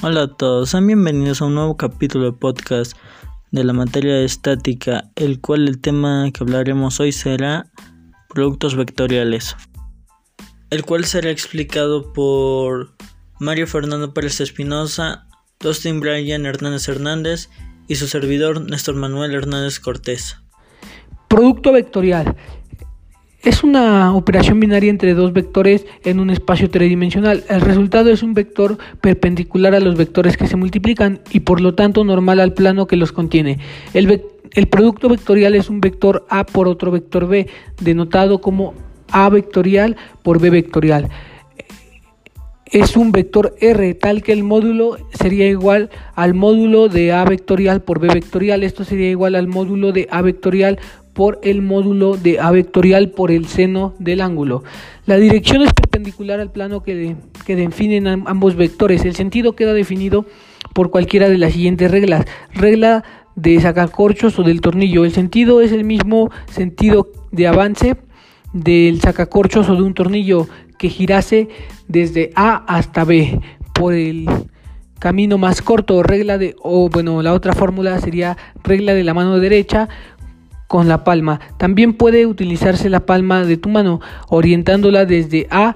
Hola a todos, sean bienvenidos a un nuevo capítulo de podcast de la materia de estática, el cual el tema que hablaremos hoy será productos vectoriales, el cual será explicado por Mario Fernando Pérez Espinosa, Dustin Brian Hernández Hernández y su servidor Néstor Manuel Hernández Cortés. Producto vectorial es una operación binaria entre dos vectores en un espacio tridimensional. El resultado es un vector perpendicular a los vectores que se multiplican y por lo tanto normal al plano que los contiene. El, producto vectorial es un vector A por otro vector B, denotado como A vectorial por B vectorial. Es un vector R, tal que el módulo sería igual al módulo de A vectorial por B vectorial. Esto sería igual al módulo de A vectorial por el módulo de A vectorial por el seno del ángulo. La dirección es perpendicular al plano que, que definen ambos vectores. El sentido queda definido por cualquiera de las siguientes reglas. Regla de sacacorchos o del tornillo. El sentido es el mismo sentido de avance del sacacorchos o de un tornillo que girase desde A hasta B por el camino más corto, regla de, o bueno, la otra fórmula sería regla de la mano derecha con la palma. También puede utilizarse la palma de tu mano orientándola desde A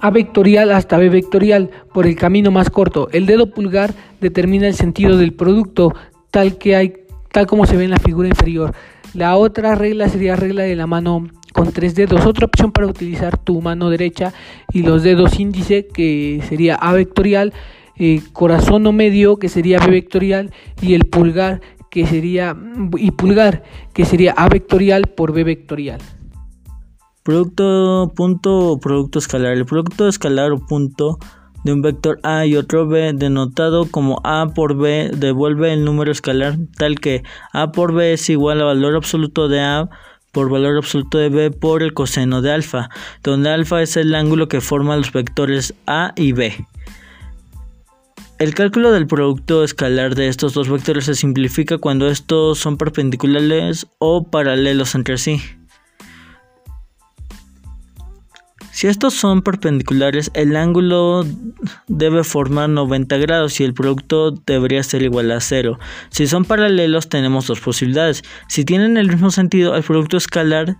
a vectorial hasta B vectorial por el camino más corto. El dedo pulgar determina el sentido del producto tal que hay tal como se ve en la figura inferior. La otra regla sería regla de la mano con tres dedos. Otra opción para utilizar tu mano derecha y los dedos índice que sería A vectorial, eh, corazón o medio que sería B vectorial y el pulgar que sería y pulgar, que sería A vectorial por B vectorial. Producto punto producto escalar. El producto escalar o punto de un vector A y otro B denotado como A por B devuelve el número escalar tal que A por B es igual al valor absoluto de A por valor absoluto de B por el coseno de alfa, donde alfa es el ángulo que forma los vectores A y B. El cálculo del producto escalar de estos dos vectores se simplifica cuando estos son perpendiculares o paralelos entre sí. Si estos son perpendiculares, el ángulo debe formar 90 grados y el producto debería ser igual a cero. Si son paralelos, tenemos dos posibilidades. Si tienen el mismo sentido, el producto escalar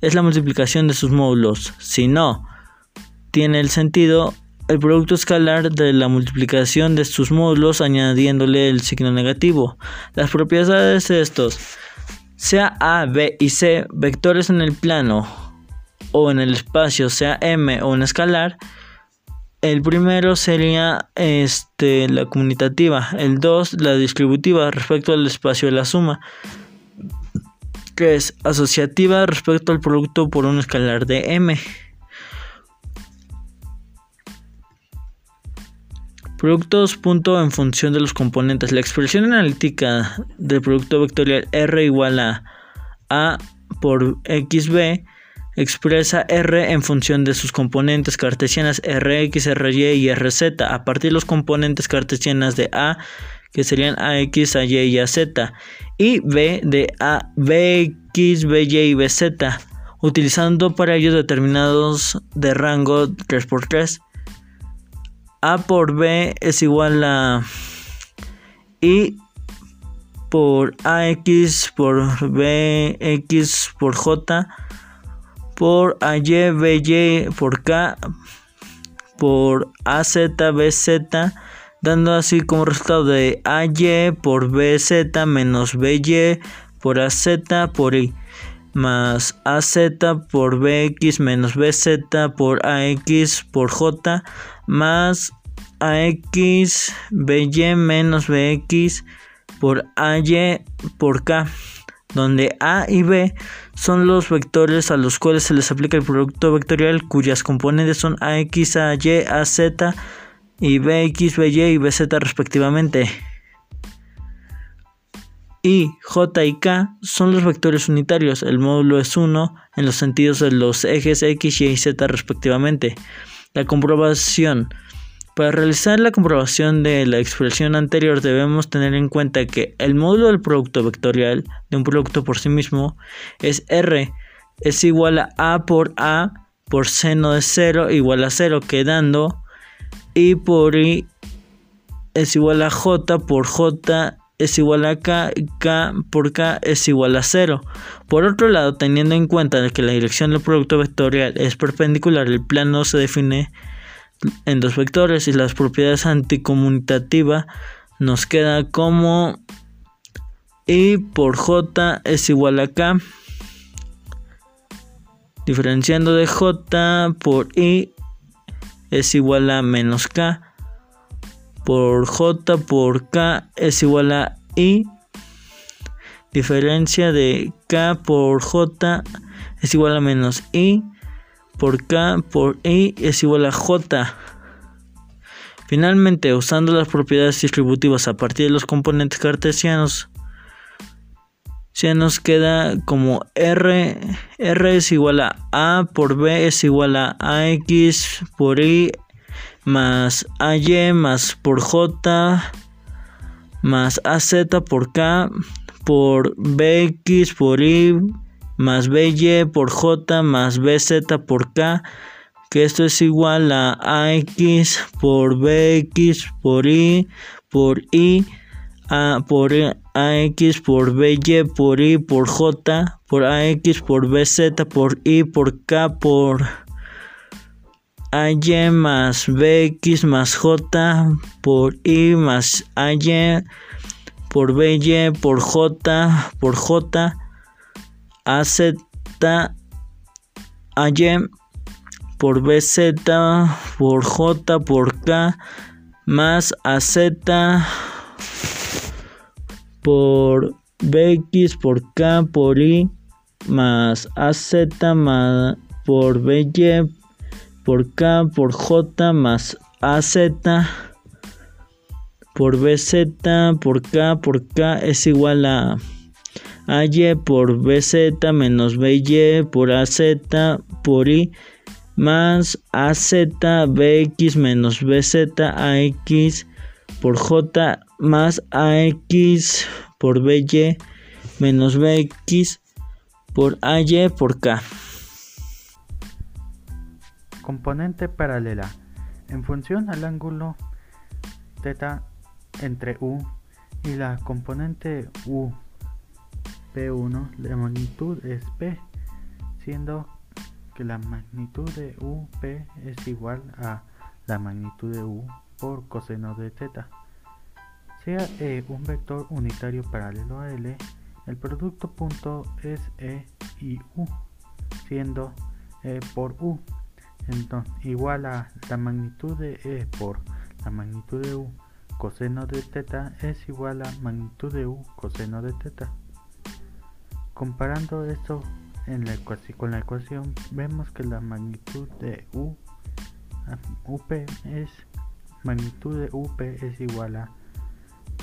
es la multiplicación de sus módulos. Si no tiene el sentido, el producto escalar de la multiplicación de sus módulos añadiéndole el signo negativo. Las propiedades de estos, sea A, B y C, vectores en el plano o en el espacio, sea M o en escalar, el primero sería este, la conmutativa, el 2 la distributiva respecto al espacio de la suma, que es asociativa respecto al producto por un escalar de M. Productos punto en función de los componentes. La expresión analítica del producto vectorial R igual a A por XB expresa R en función de sus componentes cartesianas RX, RY y RZ a partir de los componentes cartesianas de A que serían AX, AY y AZ y B de A, BX, BY y BZ utilizando para ello determinados de rango 3x3 a por B es igual a I por AX por BX por J por AY BY por K por AZ BZ dando así como resultado de AY por BZ menos BY por AZ por I más AZ por BX menos BZ por AX por J más AX BY menos BX por AY por K, donde A y B son los vectores a los cuales se les aplica el producto vectorial cuyas componentes son AX, AY, AZ y BX, BY y BZ respectivamente. Y J y K son los vectores unitarios, el módulo es 1 en los sentidos de los ejes X, Y y Z respectivamente. La comprobación. Para realizar la comprobación de la expresión anterior debemos tener en cuenta que el módulo del producto vectorial de un producto por sí mismo es R es igual a A por A por seno de 0 igual a 0 quedando I por I es igual a J por J es igual a K, K por K es igual a 0. Por otro lado, teniendo en cuenta que la dirección del producto vectorial es perpendicular, el plano se define en dos vectores y las propiedades anticonmutativas nos queda como I por J es igual a K. Diferenciando de J por I es igual a menos K. Por J por K es igual a I. Diferencia de K por J es igual a menos I. Por K por I es igual a J. Finalmente, usando las propiedades distributivas a partir de los componentes cartesianos, se nos queda como R, R es igual a A por B es igual a AX por Y más AY más por J más AZ por K por BX por Y más BY por J más BZ por K que esto es igual a AX por BX por Y por Y a por AX por BY por Y por J por AX por BZ por Y por K por AY más BX más J por Y más AY por BY por J por J AZ AY por BZ por J por K más AZ por BX por K por Y más AZ más por BY por K por J más AZ por BZ por K por K es igual a AY por BZ menos BY por AZ por Y más AZ BX menos BZ AX por J más AX por BY menos BX por AY por K. Componente paralela. En función al ángulo θ entre U y la componente U P1, la magnitud es P, siendo que la magnitud de UP es igual a la magnitud de U por coseno de θ. Sea E un vector unitario paralelo a L, el producto punto es E y U, siendo E por U. Entonces, igual a la magnitud de E por la magnitud de U coseno de θ es igual a magnitud de U coseno de θ. Comparando esto con la ecuación, vemos que la magnitud de U UP es magnitud de UP es igual a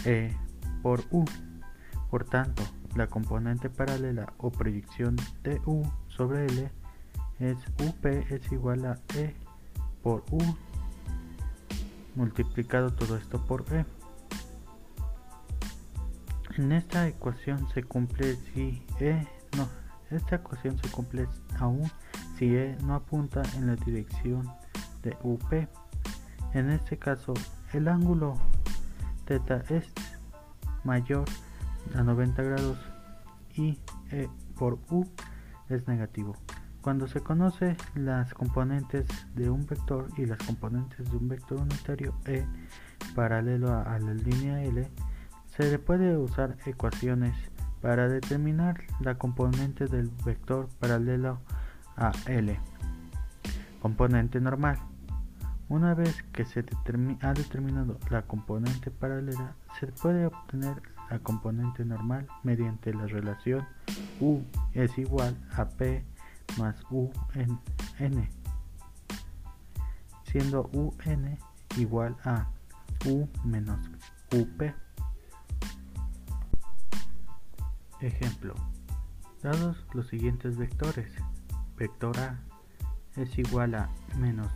E por U. Por tanto, la componente paralela o proyección de U sobre L es UP es igual a E por U multiplicado todo esto por E. En esta ecuación se cumple si E no, esta ecuación se cumple aún si E no apunta en la dirección de UP. En este caso, el ángulo θ es mayor a 90 grados y E por U es negativo. Cuando se conoce las componentes de un vector y las componentes de un vector unitario E paralelo a, la línea L, se le puede usar ecuaciones para determinar la componente del vector paralelo a L. Componente normal. Una vez que se ha determinado la componente paralela, se puede obtener la componente normal mediante la relación U es igual a P más U en N, siendo UN igual a U menos UP. Ejemplo, dados los siguientes vectores, vector A es igual a menos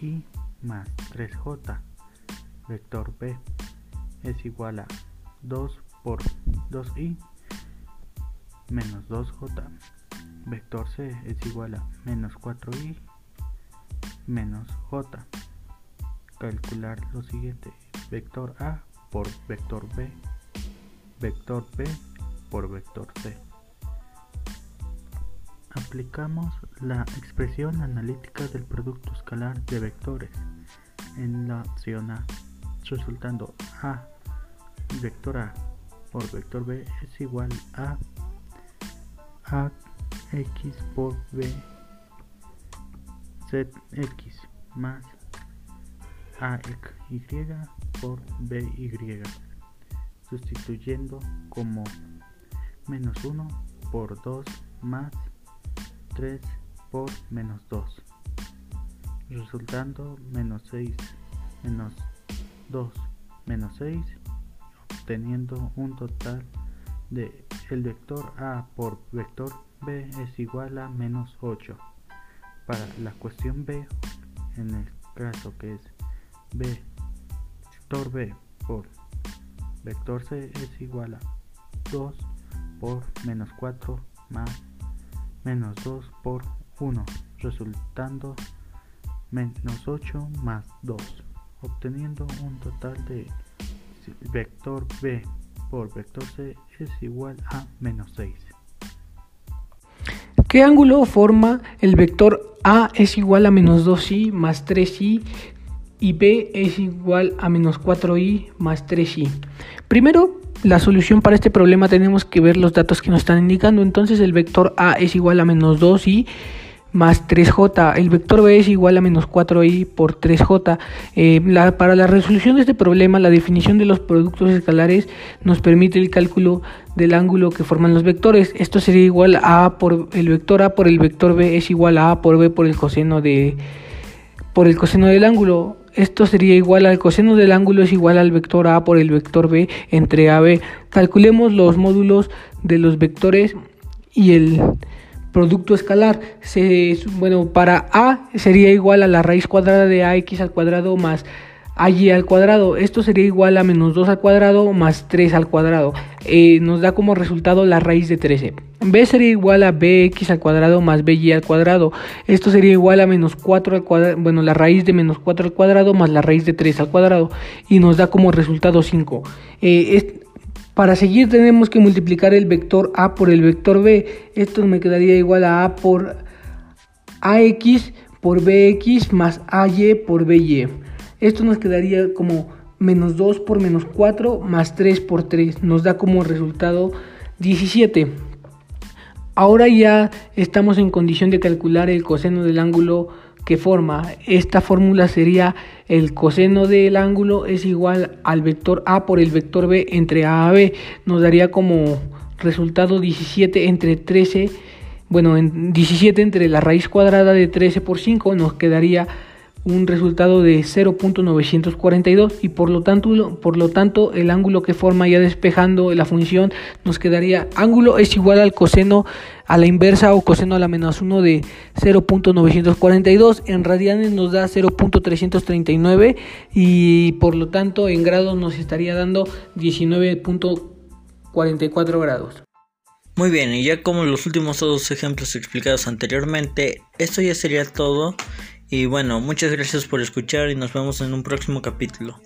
I más 3j. Vector b es igual a 2 por 2i menos 2j. Vector c es igual a menos 4i menos j. calcular lo siguiente. Vector A por vector B, vector B por vector C. Aplicamos la expresión analítica del producto escalar de vectores en la opción A, resultando A vector A por vector B es igual a A x por B ZX más AY por BY, sustituyendo como menos 1 por 2 más 3 por menos 2, resultando menos 6 menos 2 menos 6, obteniendo un total de el vector A por vector B es igual a menos 8. Para la cuestión B, en el caso que es B, vector B por vector C es igual a 2 por menos 4 más menos 2 por 1, resultando menos 8 más 2, obteniendo un total de vector B por vector C es igual a menos 6. ¿Qué ángulo forma el vector A es igual a menos 2i más 3i y B es igual a menos 4i más 3i? Primero, la solución para este problema tenemos que ver los datos que nos están indicando. Entonces el vector A es igual a menos 2i más 3j. El vector b es igual a menos 4i por 3j. Eh, para la resolución de este problema, la definición de los productos escalares nos permite el cálculo del ángulo que forman los vectores. Esto sería igual a a por el vector a por el vector b es igual a a por b por el coseno de por el coseno del ángulo. Esto sería igual al coseno del ángulo es igual al vector a por el vector b entre ab. Calculemos los módulos de los vectores y el producto escalar. Se, bueno, para a sería igual a la raíz cuadrada de ax al cuadrado más ay al cuadrado. Esto sería igual a menos 2 al cuadrado más 3 al cuadrado. Eh, nos da como resultado la raíz de 13. B sería igual a bx al cuadrado más by al cuadrado. Esto sería igual a menos 4 al cuadrado, bueno, la raíz de menos 4 al cuadrado más la raíz de 3 al cuadrado. Y nos da como resultado 5. Eh, para seguir tenemos que multiplicar el vector a por el vector b. Esto me quedaría igual a a por ax por bx más ay por by. Esto nos quedaría como menos 2 por menos 4 más 3 por 3. Nos da como resultado 17. Ahora ya estamos en condición de calcular el coseno del ángulo que forma. Esta fórmula sería el coseno del ángulo es igual al vector A por el vector B entre A B. Nos daría como resultado 17 entre 13. Bueno, en 17 entre la raíz cuadrada de 13 por 5 nos quedaría un resultado de 0.942 y por lo tanto por lo tanto el ángulo que forma ya despejando la función nos quedaría ángulo es igual al coseno a la inversa o coseno a la menos 1 de 0.942 en radianes nos da 0.339 y por lo tanto en grados nos estaría dando 19.44 grados. Muy bien, y ya como los últimos dos ejemplos explicados anteriormente, esto ya sería todo y bueno, muchas gracias por escuchar y nos vemos en un próximo capítulo.